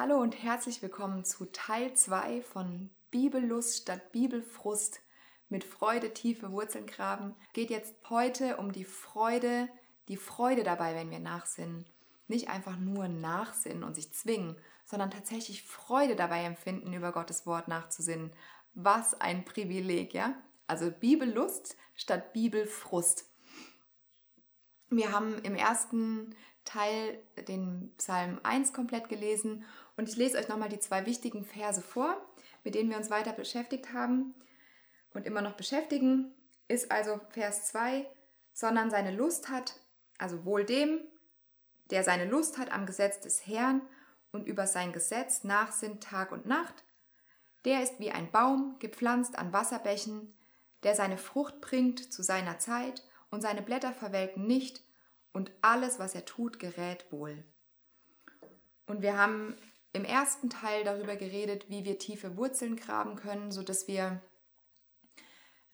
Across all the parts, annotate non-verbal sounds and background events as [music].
Hallo und herzlich willkommen zu Teil 2 von Bibellust statt Bibelfrust mit Freude tiefe Wurzeln graben. Geht jetzt heute um die Freude, die Freude dabei, wenn wir nachsinnen. Nicht einfach nur nachsinnen und sich zwingen, sondern tatsächlich Freude dabei empfinden, über Gottes Wort nachzusinnen. Was ein Privileg, ja? Also Bibellust statt Bibelfrust. Wir haben im ersten Teil den Psalm 1 komplett gelesen und ich lese euch nochmal die zwei wichtigen Verse vor, mit denen wir uns weiter beschäftigt haben und immer noch beschäftigen. Ist also Vers 2, sondern seine Lust hat, also wohl dem, der seine Lust hat am Gesetz des Herrn und über sein Gesetz nachsinnt Tag und Nacht, der ist wie ein Baum gepflanzt an Wasserbächen, der seine Frucht bringt zu seiner Zeit und seine Blätter verwelken nicht und alles, was er tut, gerät wohl. Und wir haben im ersten Teil darüber geredet, wie wir tiefe Wurzeln graben können, sodass wir,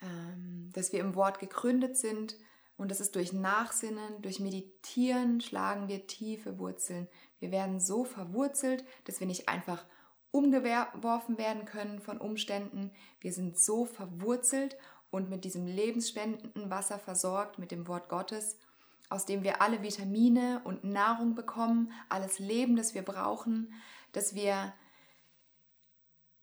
ähm, dass wir im Wort gegründet sind. Und das ist durch Nachsinnen, durch Meditieren schlagen wir tiefe Wurzeln. Wir werden so verwurzelt, dass wir nicht einfach umgeworfen werden können von Umständen. Wir sind so verwurzelt und mit diesem lebensspendenden Wasser versorgt, mit dem Wort Gottes, aus dem wir alle Vitamine und Nahrung bekommen, alles Leben, das wir brauchen, dass wir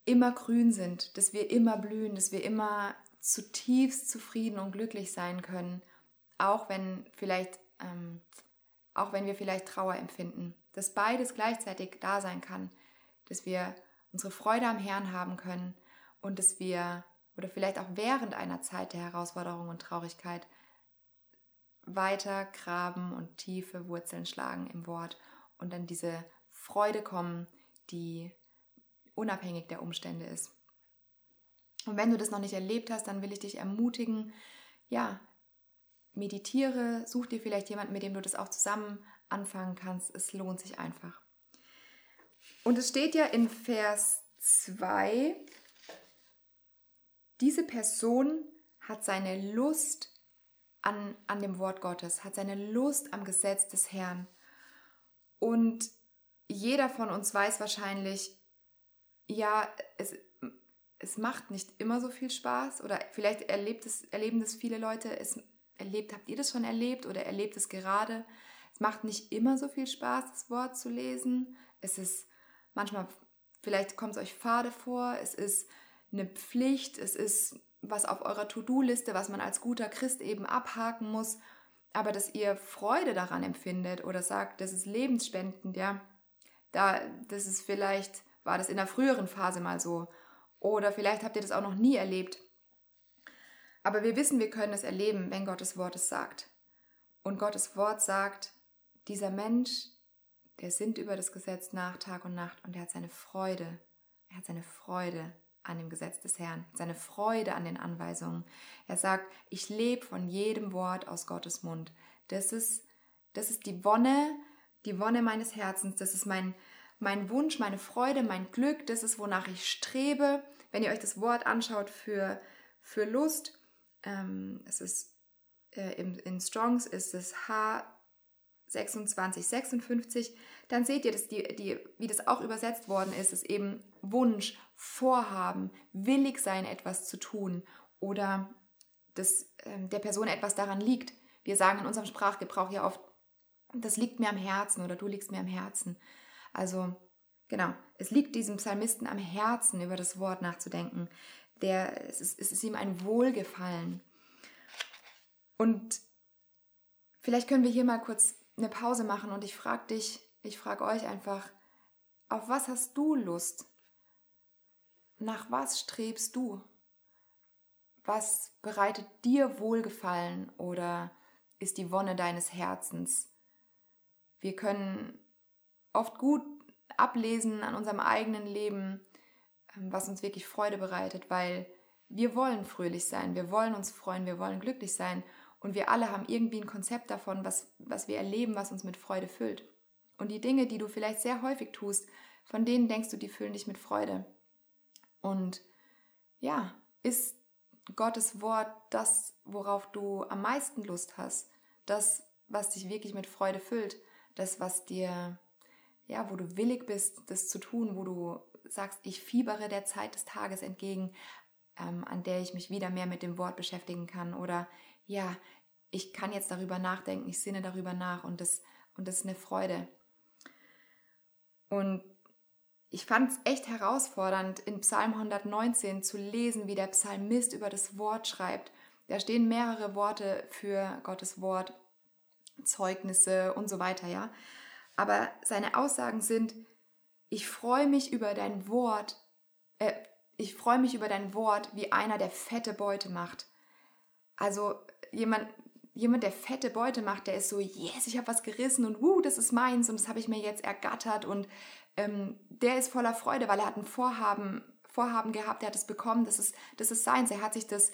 immer grün sind, dass wir immer blühen, dass wir immer zutiefst zufrieden und glücklich sein können, auch wenn vielleicht, ähm, auch wenn wir vielleicht Trauer empfinden, dass beides gleichzeitig da sein kann, dass wir unsere Freude am Herrn haben können und dass wir oder vielleicht auch während einer Zeit der Herausforderung und Traurigkeit weiter graben und tiefe Wurzeln schlagen im Wort und dann diese Freude kommen, die unabhängig der Umstände ist. Und wenn du das noch nicht erlebt hast, dann will ich dich ermutigen, ja, meditiere, such dir vielleicht jemanden, mit dem du das auch zusammen anfangen kannst. Es lohnt sich einfach. Und es steht ja in Vers 2, diese Person hat seine Lust an, an dem Wort Gottes, hat seine Lust am Gesetz des Herrn. Und jeder von uns weiß wahrscheinlich, ja, es, es macht nicht immer so viel Spaß oder vielleicht erlebt es, erleben das viele Leute. Es erlebt, habt ihr das schon erlebt oder erlebt es gerade? Es macht nicht immer so viel Spaß, das Wort zu lesen. Es ist manchmal, vielleicht kommt es euch fade vor, es ist eine Pflicht, es ist was auf eurer To-Do-Liste, was man als guter Christ eben abhaken muss, aber dass ihr Freude daran empfindet oder sagt, das ist lebensspendend, ja, da, das ist vielleicht, war das in der früheren Phase mal so oder vielleicht habt ihr das auch noch nie erlebt. Aber wir wissen, wir können es erleben, wenn Gottes Wort es sagt. Und Gottes Wort sagt, dieser Mensch, der sinnt über das Gesetz nach Tag und Nacht und er hat seine Freude. Er hat seine Freude an dem Gesetz des Herrn, seine Freude an den Anweisungen. Er sagt, ich lebe von jedem Wort aus Gottes Mund. Das ist, das ist die Wonne, die Wonne meines Herzens. Das ist mein, mein Wunsch, meine Freude, mein Glück. Das ist, wonach ich strebe. Wenn ihr euch das Wort anschaut für, für Lust, ähm, es ist äh, in, in Strongs ist es H 26, 56, dann seht ihr, dass die, die, wie das auch übersetzt worden ist, ist eben Wunsch, Vorhaben, willig sein, etwas zu tun oder dass äh, der Person etwas daran liegt. Wir sagen in unserem Sprachgebrauch ja oft, das liegt mir am Herzen oder du liegst mir am Herzen. Also genau, es liegt diesem Psalmisten am Herzen, über das Wort nachzudenken. Der, es, ist, es ist ihm ein Wohlgefallen. Und vielleicht können wir hier mal kurz eine Pause machen und ich frage dich, ich frage euch einfach, auf was hast du Lust? Nach was strebst du? Was bereitet dir Wohlgefallen oder ist die Wonne deines Herzens? Wir können oft gut ablesen an unserem eigenen Leben, ähm, was uns wirklich Freude bereitet, weil wir wollen fröhlich sein, wir wollen uns freuen, wir wollen glücklich sein und wir alle haben irgendwie ein Konzept davon, was, was wir erleben, was uns mit Freude füllt. Und die Dinge, die du vielleicht sehr häufig tust, von denen denkst du, die füllen dich mit Freude. Und ja, ist Gottes Wort das, worauf du am meisten Lust hast, das, was dich wirklich mit Freude füllt, das, was dir ja, wo du willig bist, das zu tun, wo du sagst, ich fiebere der Zeit des Tages entgegen, ähm, an der ich mich wieder mehr mit dem Wort beschäftigen kann. Oder ja, ich kann jetzt darüber nachdenken, ich sinne darüber nach und das, und das ist eine Freude. Und ich fand es echt herausfordernd, in Psalm 119 zu lesen, wie der Psalmist über das Wort schreibt. Da stehen mehrere Worte für Gottes Wort, Zeugnisse und so weiter, ja. Aber seine Aussagen sind, ich freue mich über dein Wort, äh, ich freue mich über dein Wort, wie einer, der fette Beute macht. Also jemand, jemand, der fette Beute macht, der ist so, yes, ich habe was gerissen und wuh, das ist meins und das habe ich mir jetzt ergattert und ähm, der ist voller Freude, weil er hat ein Vorhaben, Vorhaben gehabt, er hat es bekommen, das ist, das ist seins, er hat sich das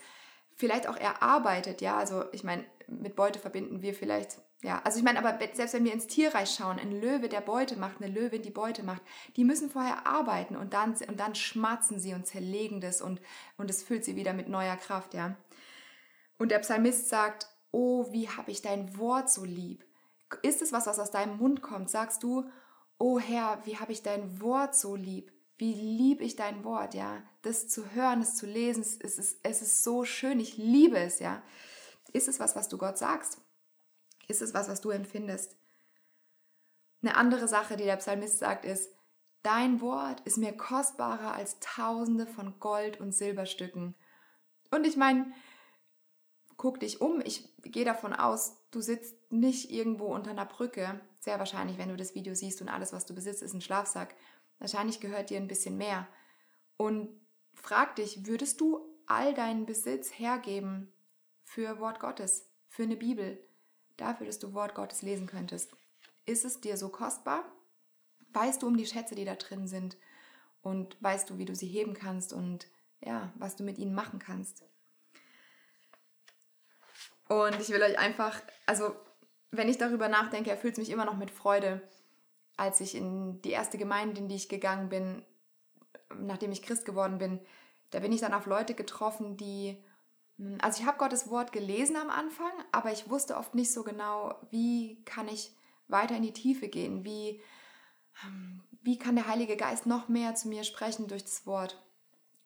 vielleicht auch erarbeitet, ja, also ich meine, mit Beute verbinden wir vielleicht, ja, also ich meine, aber selbst wenn wir ins Tierreich schauen, ein Löwe, der Beute macht, eine Löwin, die Beute macht, die müssen vorher arbeiten und dann, und dann schmatzen sie und zerlegen das und, und es füllt sie wieder mit neuer Kraft, ja. Und der Psalmist sagt, oh, wie habe ich dein Wort so lieb. Ist es was, was aus deinem Mund kommt? Sagst du, oh Herr, wie habe ich dein Wort so lieb? Wie lieb ich dein Wort, ja? Das zu hören, es zu lesen, es ist, es ist so schön, ich liebe es, ja? Ist es was, was du Gott sagst? Ist es was, was du empfindest? Eine andere Sache, die der Psalmist sagt, ist, dein Wort ist mir kostbarer als tausende von Gold- und Silberstücken. Und ich meine, guck dich um. Ich gehe davon aus, du sitzt nicht irgendwo unter einer Brücke. Sehr wahrscheinlich, wenn du das Video siehst und alles, was du besitzt, ist ein Schlafsack. Wahrscheinlich gehört dir ein bisschen mehr. Und frag dich, würdest du all deinen Besitz hergeben für Wort Gottes, für eine Bibel, dafür, dass du Wort Gottes lesen könntest? Ist es dir so kostbar? Weißt du um die Schätze, die da drin sind? Und weißt du, wie du sie heben kannst und ja, was du mit ihnen machen kannst? Und ich will euch einfach, also wenn ich darüber nachdenke, erfüllt es mich immer noch mit Freude, als ich in die erste Gemeinde, in die ich gegangen bin, nachdem ich Christ geworden bin, da bin ich dann auf Leute getroffen, die, hm, also ich habe Gottes Wort gelesen am Anfang, aber ich wusste oft nicht so genau, wie kann ich weiter in die Tiefe gehen, wie, hm, wie kann der Heilige Geist noch mehr zu mir sprechen durch das Wort.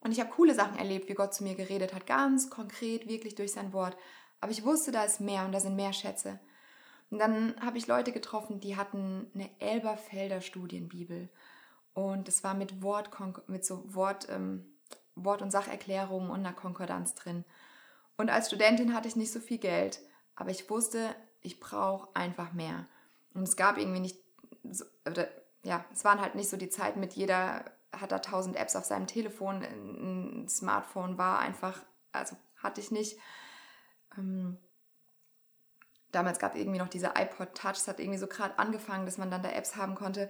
Und ich habe coole Sachen erlebt, wie Gott zu mir geredet hat, ganz konkret, wirklich durch sein Wort. Aber ich wusste, da ist mehr und da sind mehr Schätze. Und dann habe ich Leute getroffen, die hatten eine Elberfelder Studienbibel. Und es war mit Wort, mit so Wort, ähm, Wort- und Sacherklärungen und einer Konkordanz drin. Und als Studentin hatte ich nicht so viel Geld, aber ich wusste, ich brauche einfach mehr. Und es gab irgendwie nicht, so, oder, ja, es waren halt nicht so die Zeiten mit jeder hat da tausend Apps auf seinem Telefon, ein Smartphone war einfach, also hatte ich nicht. Ähm, damals gab es irgendwie noch diese iPod Touch, es hat irgendwie so gerade angefangen, dass man dann da Apps haben konnte.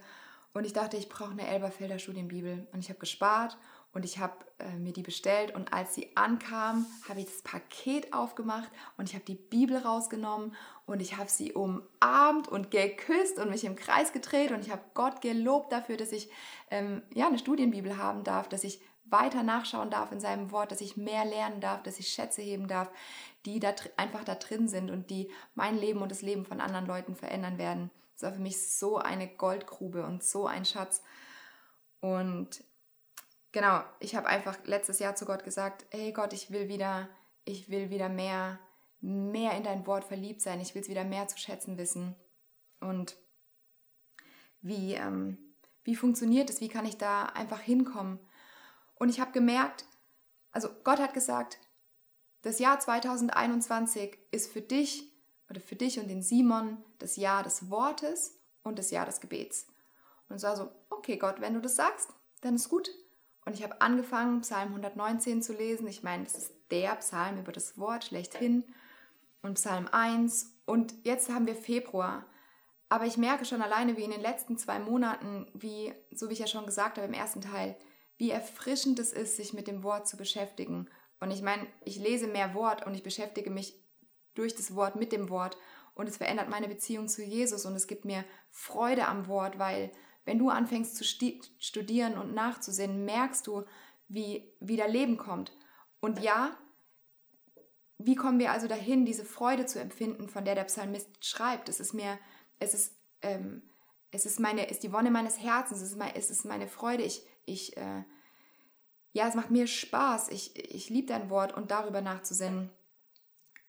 Und ich dachte, ich brauche eine Elberfelder Studienbibel. Und ich habe gespart und ich habe äh, mir die bestellt. Und als sie ankam, habe ich das Paket aufgemacht und ich habe die Bibel rausgenommen und ich habe sie umarmt und geküsst und mich im Kreis gedreht. Und ich habe Gott gelobt dafür, dass ich ähm, ja, eine Studienbibel haben darf, dass ich weiter nachschauen darf in seinem Wort, dass ich mehr lernen darf, dass ich Schätze heben darf, die da einfach da drin sind und die mein Leben und das Leben von anderen Leuten verändern werden. Das war für mich so eine Goldgrube und so ein Schatz. Und genau, ich habe einfach letztes Jahr zu Gott gesagt, hey Gott, ich will wieder, ich will wieder mehr, mehr in dein Wort verliebt sein. Ich will es wieder mehr zu schätzen wissen. Und wie, ähm, wie funktioniert es? Wie kann ich da einfach hinkommen? Und ich habe gemerkt, also Gott hat gesagt, das Jahr 2021 ist für dich oder für dich und den Simon das Jahr des Wortes und das Jahr des Gebets. Und es war so, okay Gott, wenn du das sagst, dann ist gut. Und ich habe angefangen, Psalm 119 zu lesen. Ich meine, das ist der Psalm über das Wort schlechthin. Und Psalm 1. Und jetzt haben wir Februar. Aber ich merke schon alleine, wie in den letzten zwei Monaten, wie, so wie ich ja schon gesagt habe im ersten Teil, wie erfrischend es ist, sich mit dem Wort zu beschäftigen. Und ich meine, ich lese mehr Wort und ich beschäftige mich durch das Wort mit dem Wort und es verändert meine Beziehung zu Jesus und es gibt mir Freude am Wort, weil wenn du anfängst zu studieren und nachzusehen, merkst du, wie wieder Leben kommt. Und ja, wie kommen wir also dahin, diese Freude zu empfinden, von der der Psalmist schreibt? Es ist mir, es ist, ähm, es ist meine, ist die Wonne meines Herzens, es ist, mein, es ist meine Freude. Ich, ich, äh, ja, es macht mir Spaß. Ich, ich liebe dein Wort und darüber nachzusinnen.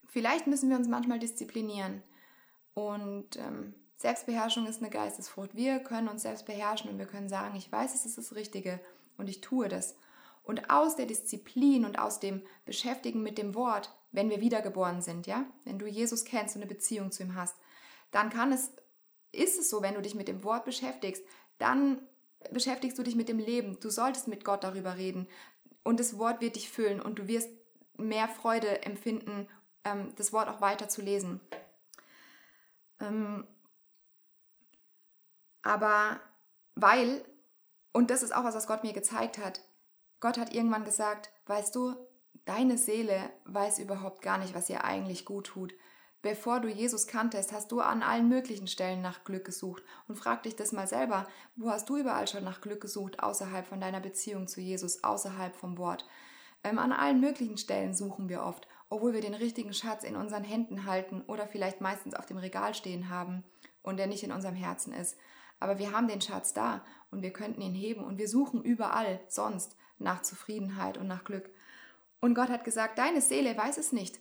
Vielleicht müssen wir uns manchmal disziplinieren. Und ähm, Selbstbeherrschung ist eine Geistesfrucht. Wir können uns selbst beherrschen und wir können sagen, ich weiß, es ist das Richtige und ich tue das. Und aus der Disziplin und aus dem Beschäftigen mit dem Wort, wenn wir wiedergeboren sind, ja, wenn du Jesus kennst und eine Beziehung zu ihm hast, dann kann es, ist es so, wenn du dich mit dem Wort beschäftigst, dann beschäftigst du dich mit dem Leben. Du solltest mit Gott darüber reden und das Wort wird dich füllen und du wirst mehr Freude empfinden, ähm, das Wort auch weiter zu lesen. Ähm, aber weil, und das ist auch was, was Gott mir gezeigt hat, Gott hat irgendwann gesagt, weißt du, deine Seele weiß überhaupt gar nicht, was ihr eigentlich gut tut. Bevor du Jesus kanntest, hast du an allen möglichen Stellen nach Glück gesucht. Und frag dich das mal selber, wo hast du überall schon nach Glück gesucht, außerhalb von deiner Beziehung zu Jesus, außerhalb vom Wort? Ähm, an allen möglichen Stellen suchen wir oft, obwohl wir den richtigen Schatz in unseren Händen halten oder vielleicht meistens auf dem Regal stehen haben und der nicht in unserem Herzen ist. Aber wir haben den Schatz da und wir könnten ihn heben und wir suchen überall sonst nach Zufriedenheit und nach Glück. Und Gott hat gesagt, deine Seele weiß es nicht.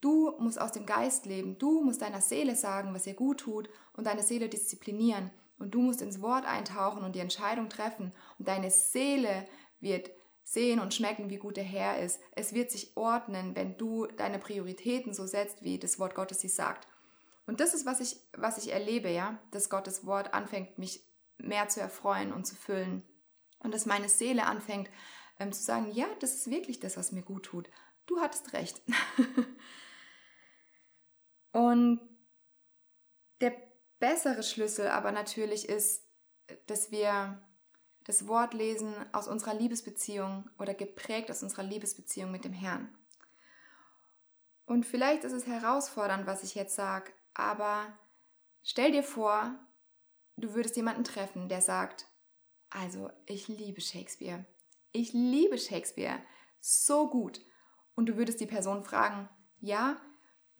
Du musst aus dem Geist leben. Du musst deiner Seele sagen, was ihr gut tut und deine Seele disziplinieren. Und du musst ins Wort eintauchen und die Entscheidung treffen. Und deine Seele wird sehen und schmecken, wie gut der Herr ist. Es wird sich ordnen, wenn du deine Prioritäten so setzt, wie das Wort Gottes sie sagt. Und das ist, was ich, was ich erlebe, ja, dass Gottes Wort anfängt, mich mehr zu erfreuen und zu füllen. Und dass meine Seele anfängt ähm, zu sagen, ja, das ist wirklich das, was mir gut tut. Du hattest recht. [laughs] Und der bessere Schlüssel aber natürlich ist, dass wir das Wort lesen aus unserer Liebesbeziehung oder geprägt aus unserer Liebesbeziehung mit dem Herrn. Und vielleicht ist es herausfordernd, was ich jetzt sage, aber stell dir vor, du würdest jemanden treffen, der sagt, also ich liebe Shakespeare. Ich liebe Shakespeare so gut. Und du würdest die Person fragen, ja,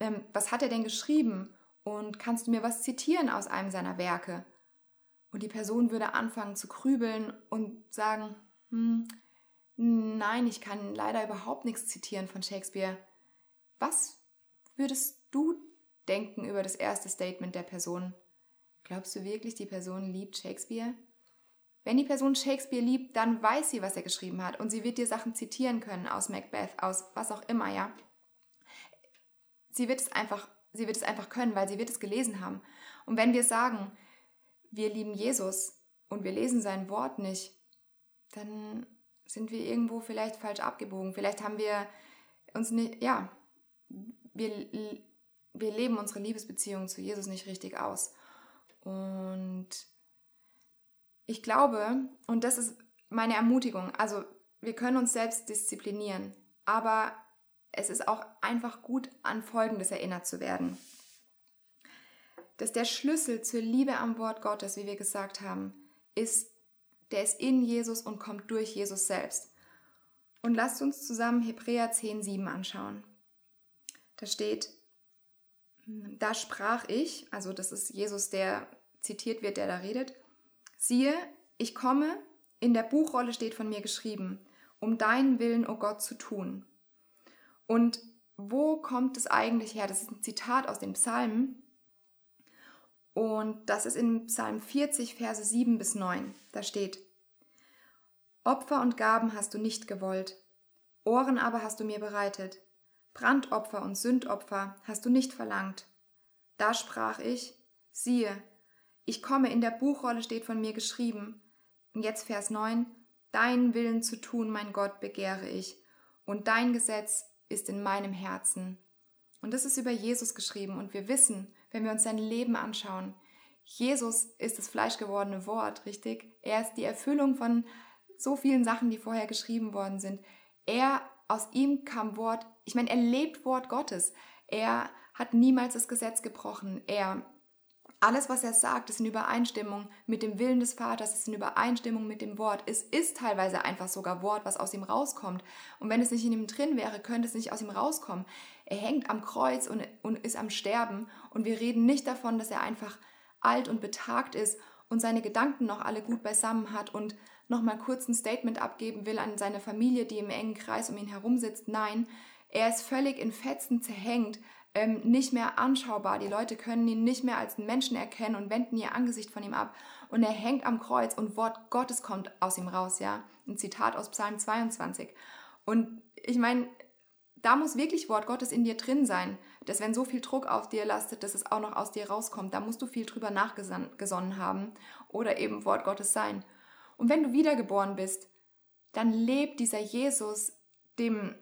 ähm, was hat er denn geschrieben? Und kannst du mir was zitieren aus einem seiner Werke? Und die Person würde anfangen zu grübeln und sagen, hm, nein, ich kann leider überhaupt nichts zitieren von Shakespeare. Was würdest du denken über das erste Statement der Person? Glaubst du wirklich, die Person liebt Shakespeare? Wenn die Person Shakespeare liebt, dann weiß sie, was er geschrieben hat und sie wird dir Sachen zitieren können aus Macbeth, aus was auch immer, ja sie wird es einfach, sie wird es einfach können, weil sie wird es gelesen haben. Und wenn wir sagen, wir lieben Jesus und wir lesen sein Wort nicht, dann sind wir irgendwo vielleicht falsch abgebogen. Vielleicht haben wir uns nicht, ja, wir, wir leben unsere Liebesbeziehung zu Jesus nicht richtig aus. Und ich glaube, und das ist meine Ermutigung, also wir können uns selbst disziplinieren, aber es ist auch einfach gut, an Folgendes erinnert zu werden. Dass der Schlüssel zur Liebe am Wort Gottes, wie wir gesagt haben, ist, der ist in Jesus und kommt durch Jesus selbst. Und lasst uns zusammen Hebräer 10,7 anschauen. Da steht, da sprach ich, also das ist Jesus, der zitiert wird, der da redet, siehe, ich komme, in der Buchrolle steht von mir geschrieben, um deinen Willen, o oh Gott, zu tun. Und wo kommt es eigentlich her? Das ist ein Zitat aus den Psalmen. Und das ist in Psalm 40, Verse 7 bis 9. Da steht, Opfer und Gaben hast du nicht gewollt, Ohren aber hast du mir bereitet, Brandopfer und Sündopfer hast du nicht verlangt. Da sprach ich, siehe, ich komme, in der Buchrolle steht von mir geschrieben. Und jetzt Vers 9, Deinen Willen zu tun, mein Gott, begehre ich, und dein Gesetz ist in meinem Herzen. Und das ist über Jesus geschrieben und wir wissen, wenn wir uns sein Leben anschauen, Jesus ist das fleischgewordene Wort, richtig? Er ist die Erfüllung von so vielen Sachen, die vorher geschrieben worden sind. Er, aus ihm kam Wort, ich meine, er lebt Wort Gottes. Er hat niemals das Gesetz gebrochen. Er alles, was er sagt, ist in Übereinstimmung mit dem Willen des Vaters, ist in Übereinstimmung mit dem Wort. Es ist teilweise einfach sogar Wort, was aus ihm rauskommt. Und wenn es nicht in ihm drin wäre, könnte es nicht aus ihm rauskommen. Er hängt am Kreuz und, und ist am Sterben. Und wir reden nicht davon, dass er einfach alt und betagt ist und seine Gedanken noch alle gut beisammen hat und nochmal kurz ein Statement abgeben will an seine Familie, die im engen Kreis um ihn herum sitzt. Nein, er ist völlig in Fetzen zerhängt, ähm, nicht mehr anschaubar. Die Leute können ihn nicht mehr als einen Menschen erkennen und wenden ihr Angesicht von ihm ab. Und er hängt am Kreuz und Wort Gottes kommt aus ihm raus, ja. Ein Zitat aus Psalm 22. Und ich meine, da muss wirklich Wort Gottes in dir drin sein, dass wenn so viel Druck auf dir lastet, dass es auch noch aus dir rauskommt, da musst du viel drüber nachgesonnen haben oder eben Wort Gottes sein. Und wenn du wiedergeboren bist, dann lebt dieser Jesus, dem,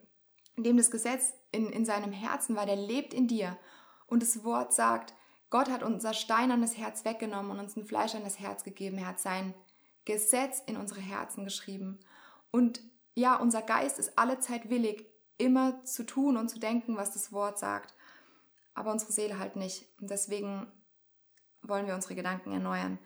dem das Gesetz in, in seinem Herzen war, der lebt in dir. Und das Wort sagt, Gott hat unser steinernes Herz weggenommen und uns ein fleischernes Herz gegeben. Er hat sein Gesetz in unsere Herzen geschrieben. Und ja, unser Geist ist allezeit willig, immer zu tun und zu denken, was das Wort sagt. Aber unsere Seele halt nicht. Und deswegen wollen wir unsere Gedanken erneuern.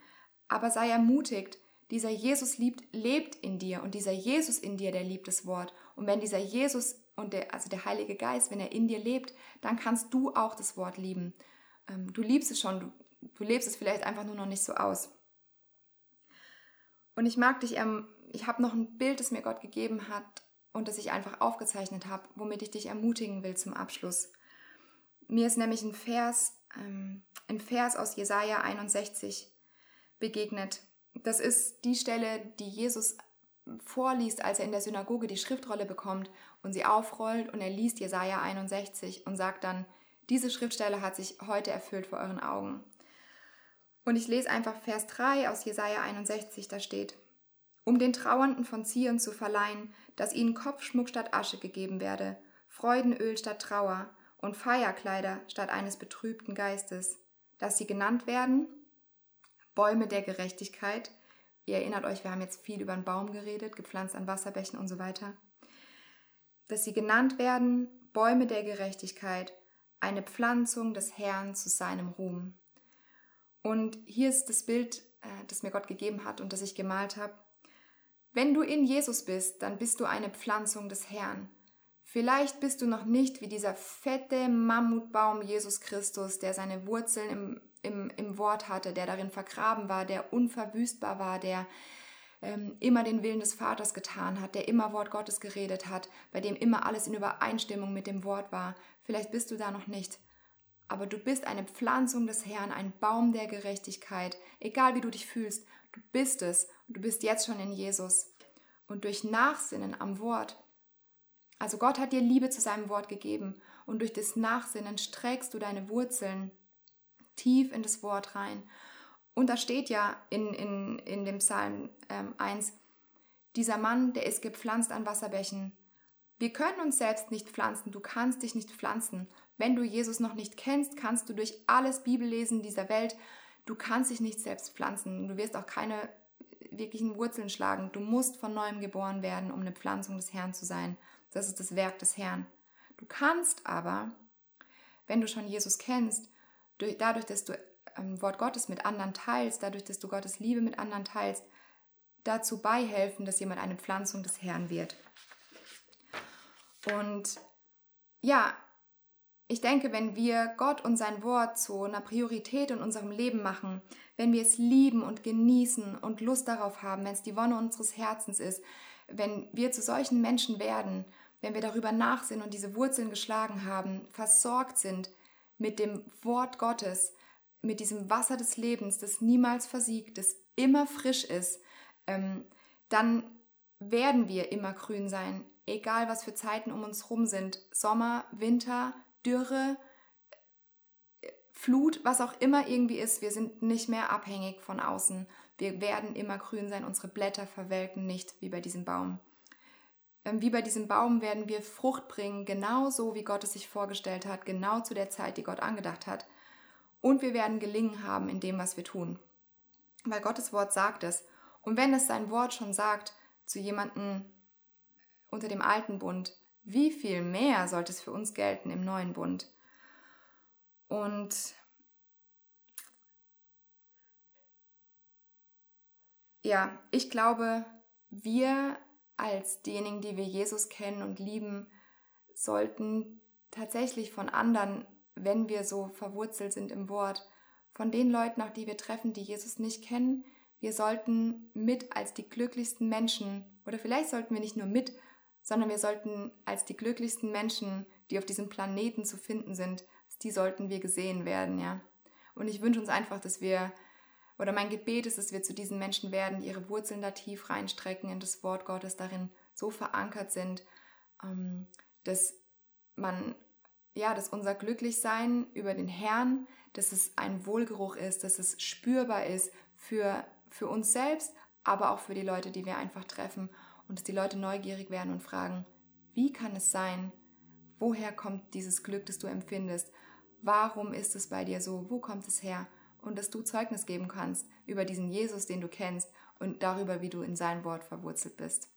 Aber sei ermutigt, dieser Jesus liebt, lebt in dir und dieser Jesus in dir, der liebt das Wort. Und wenn dieser Jesus und der, also der Heilige Geist, wenn er in dir lebt, dann kannst du auch das Wort lieben. Ähm, du liebst es schon, du, du lebst es vielleicht einfach nur noch nicht so aus. Und ich mag dich, ähm, ich habe noch ein Bild, das mir Gott gegeben hat und das ich einfach aufgezeichnet habe, womit ich dich ermutigen will zum Abschluss. Mir ist nämlich ein Vers, ähm, ein Vers aus Jesaja 61 begegnet. Das ist die Stelle, die Jesus vorliest, als er in der Synagoge die Schriftrolle bekommt und sie aufrollt und er liest Jesaja 61 und sagt dann, diese Schriftstelle hat sich heute erfüllt vor euren Augen. Und ich lese einfach Vers 3 aus Jesaja 61, da steht, um den Trauernden von Zion zu verleihen, dass ihnen Kopfschmuck statt Asche gegeben werde, Freudenöl statt Trauer und Feierkleider statt eines betrübten Geistes, dass sie genannt werden Bäume der Gerechtigkeit, Ihr erinnert euch, wir haben jetzt viel über einen Baum geredet, gepflanzt an Wasserbächen und so weiter. Dass sie genannt werden Bäume der Gerechtigkeit, eine Pflanzung des Herrn zu seinem Ruhm. Und hier ist das Bild, äh, das mir Gott gegeben hat und das ich gemalt habe. Wenn du in Jesus bist, dann bist du eine Pflanzung des Herrn. Vielleicht bist du noch nicht wie dieser fette Mammutbaum Jesus Christus, der seine Wurzeln im im, im Wort hatte, der darin vergraben war, der unverwüstbar war, der ähm, immer den Willen des Vaters getan hat, der immer Wort Gottes geredet hat, bei dem immer alles in Übereinstimmung mit dem Wort war. Vielleicht bist du da noch nicht. Aber du bist eine Pflanzung des Herrn, ein Baum der Gerechtigkeit. Egal wie du dich fühlst, du bist es. Du bist jetzt schon in Jesus. Und durch Nachsinnen am Wort, also Gott hat dir Liebe zu seinem Wort gegeben. Und durch das Nachsinnen streckst du deine Wurzeln tief in das Wort rein. Und da steht ja in, in, in dem Psalm ähm, 1, dieser Mann, der ist gepflanzt an Wasserbächen. Wir können uns selbst nicht pflanzen, du kannst dich nicht pflanzen. Wenn du Jesus noch nicht kennst, kannst du durch alles Bibellesen dieser Welt, du kannst dich nicht selbst pflanzen. Du wirst auch keine wirklichen Wurzeln schlagen. Du musst von neuem geboren werden, um eine Pflanzung des Herrn zu sein. Das ist das Werk des Herrn. Du kannst aber, wenn du schon Jesus kennst, dadurch, dass du ähm, Wort Gottes mit anderen teilst, dadurch, dass du Gottes Liebe mit anderen teilst, dazu beihelfen, dass jemand eine Pflanzung des Herrn wird. Und ja, ich denke, wenn wir Gott und sein Wort zu einer Priorität in unserem Leben machen, wenn wir es lieben und genießen und Lust darauf haben, wenn es die Wonne unseres Herzens ist, wenn wir zu solchen Menschen werden, wenn wir darüber nachsinnen und diese Wurzeln geschlagen haben, versorgt sind, mit dem Wort Gottes, mit diesem Wasser des Lebens, das niemals versiegt, das immer frisch ist, ähm, dann werden wir immer grün sein, egal was für Zeiten um uns rum sind. Sommer, Winter, Dürre, Flut, was auch immer irgendwie ist, wir sind nicht mehr abhängig von außen. Wir werden immer grün sein, unsere Blätter verwelken nicht wie bei diesem Baum. Ähm, wie bei diesem Baum werden wir Frucht bringen, genauso wie Gott es sich vorgestellt hat, genau zu der Zeit, die Gott angedacht hat. Und wir werden gelingen haben in dem, was wir tun. Weil Gottes Wort sagt es. Und wenn es sein Wort schon sagt zu jemandem unter dem alten Bund, wie viel mehr sollte es für uns gelten im neuen Bund? Und ja, ich glaube, wir als diejenigen, die wir Jesus kennen und lieben, sollten tatsächlich von anderen, wenn wir so verwurzelt sind im Wort, von den Leuten, auch die wir treffen, die Jesus nicht kennen, wir sollten mit als die glücklichsten Menschen, oder vielleicht sollten wir nicht nur mit, sondern wir sollten als die glücklichsten Menschen, die auf diesem Planeten zu finden sind, die sollten wir gesehen werden, ja. Und ich wünsche uns einfach, dass wir, oder mein Gebet ist, dass wir zu diesen Menschen werden, die ihre Wurzeln da tief reinstrecken in das Wort Gottes, darin so verankert sind, ähm, dass man, ja, dass unser Glücklichsein über den Herrn, dass es ein Wohlgeruch ist, dass es spürbar ist für für uns selbst, aber auch für die Leute, die wir einfach treffen und dass die Leute neugierig werden und fragen, wie kann es sein? Woher kommt dieses Glück, das du empfindest? Warum ist es bei dir so? Wo kommt es her? Und dass du Zeugnis geben kannst über diesen Jesus, den du kennst und darüber, wie du in sein Wort verwurzelt bist.